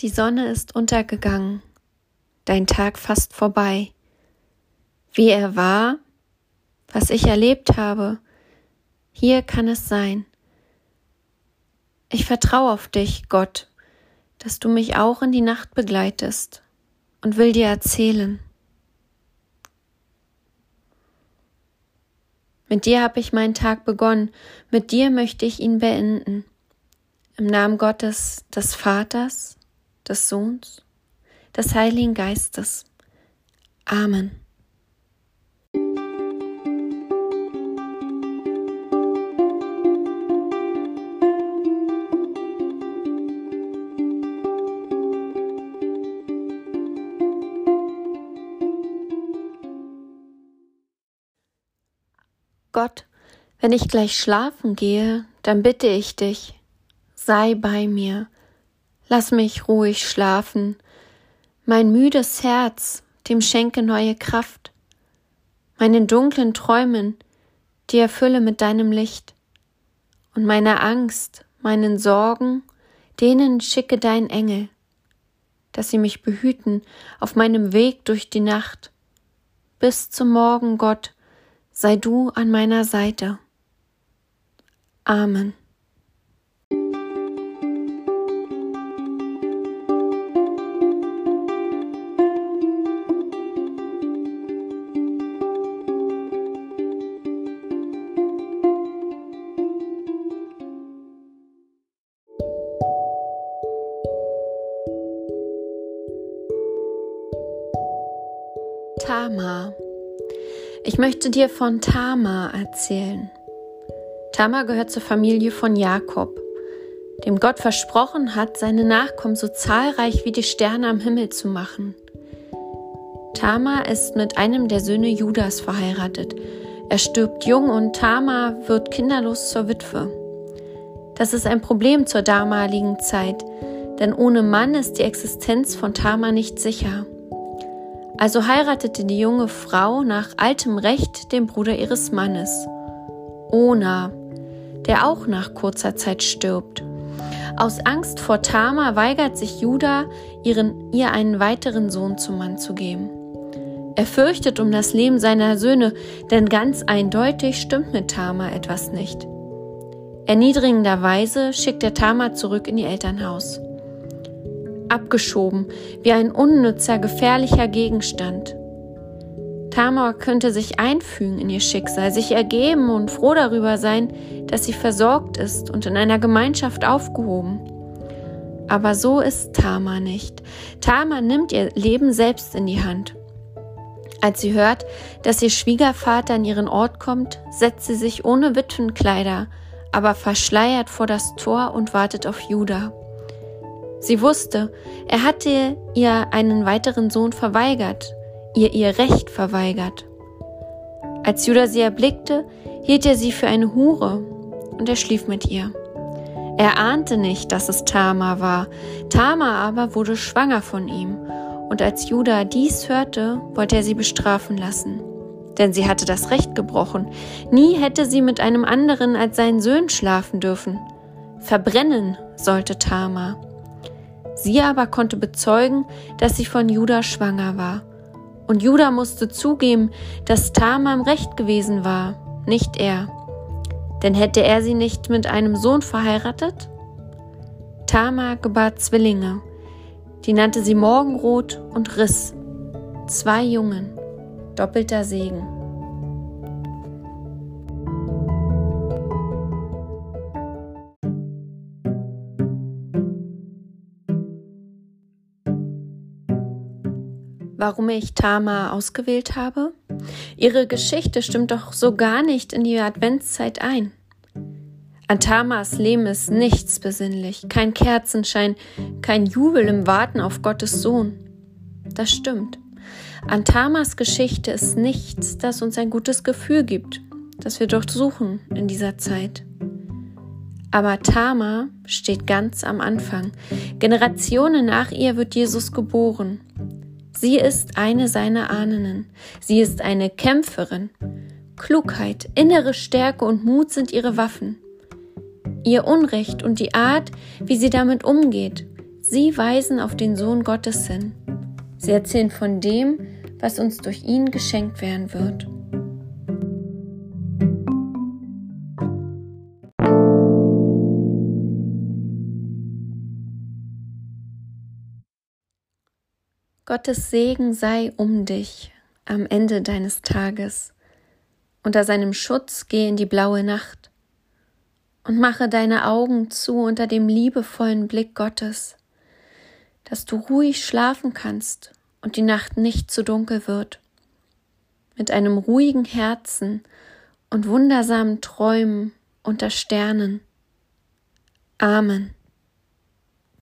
Die Sonne ist untergegangen, dein Tag fast vorbei. Wie er war, was ich erlebt habe, hier kann es sein. Ich vertraue auf dich, Gott, dass du mich auch in die Nacht begleitest und will dir erzählen. Mit dir habe ich meinen Tag begonnen, mit dir möchte ich ihn beenden. Im Namen Gottes, des Vaters, des Sohns, des Heiligen Geistes. Amen. Gott, wenn ich gleich schlafen gehe, dann bitte ich dich, sei bei mir, lass mich ruhig schlafen, mein müdes Herz, dem schenke neue Kraft, meinen dunklen Träumen, die erfülle mit deinem Licht, und meiner Angst, meinen Sorgen, denen schicke dein Engel, dass sie mich behüten auf meinem Weg durch die Nacht. Bis zum Morgen, Gott, sei du an meiner Seite. Amen. Tama ich möchte dir von Tama erzählen. Tama gehört zur Familie von Jakob, dem Gott versprochen hat, seine Nachkommen so zahlreich wie die Sterne am Himmel zu machen. Tama ist mit einem der Söhne Judas verheiratet. Er stirbt jung und Tama wird kinderlos zur Witwe. Das ist ein Problem zur damaligen Zeit, denn ohne Mann ist die Existenz von Tama nicht sicher. Also heiratete die junge Frau nach altem Recht den Bruder ihres Mannes, Ona, der auch nach kurzer Zeit stirbt. Aus Angst vor Tama weigert sich Judah, ihren, ihr einen weiteren Sohn zum Mann zu geben. Er fürchtet um das Leben seiner Söhne, denn ganz eindeutig stimmt mit Tama etwas nicht. Erniedrigenderweise schickt er Tama zurück in ihr Elternhaus abgeschoben, wie ein unnützer, gefährlicher Gegenstand. Tamar könnte sich einfügen in ihr Schicksal, sich ergeben und froh darüber sein, dass sie versorgt ist und in einer Gemeinschaft aufgehoben. Aber so ist Tamar nicht. Tamar nimmt ihr Leben selbst in die Hand. Als sie hört, dass ihr Schwiegervater an ihren Ort kommt, setzt sie sich ohne Witwenkleider, aber verschleiert vor das Tor und wartet auf Judah. Sie wusste, er hatte ihr einen weiteren Sohn verweigert, ihr ihr Recht verweigert. Als Judah sie erblickte, hielt er sie für eine Hure und er schlief mit ihr. Er ahnte nicht, dass es Tama war. Tama aber wurde schwanger von ihm. Und als Judah dies hörte, wollte er sie bestrafen lassen. Denn sie hatte das Recht gebrochen. Nie hätte sie mit einem anderen als seinen Söhnen schlafen dürfen. Verbrennen sollte Tama. Sie aber konnte bezeugen, dass sie von Judah schwanger war. Und Judah musste zugeben, dass Tamar im Recht gewesen war, nicht er. Denn hätte er sie nicht mit einem Sohn verheiratet? Tamar gebar Zwillinge, die nannte sie Morgenrot und Riss, zwei Jungen, doppelter Segen. Warum ich Tama ausgewählt habe? Ihre Geschichte stimmt doch so gar nicht in die Adventszeit ein. An Tamas Leben ist nichts besinnlich, kein Kerzenschein, kein Jubel im Warten auf Gottes Sohn. Das stimmt. An Tamas Geschichte ist nichts, das uns ein gutes Gefühl gibt, das wir dort suchen in dieser Zeit. Aber Tama steht ganz am Anfang. Generationen nach ihr wird Jesus geboren. Sie ist eine seiner Ahnen. Sie ist eine Kämpferin. Klugheit, innere Stärke und Mut sind ihre Waffen. Ihr Unrecht und die Art, wie sie damit umgeht, Sie weisen auf den Sohn Gottes hin. Sie erzählen von dem, was uns durch ihn geschenkt werden wird. Gottes Segen sei um dich am Ende deines Tages. Unter seinem Schutz geh in die blaue Nacht und mache deine Augen zu unter dem liebevollen Blick Gottes, dass du ruhig schlafen kannst und die Nacht nicht zu dunkel wird. Mit einem ruhigen Herzen und wundersamen Träumen unter Sternen. Amen.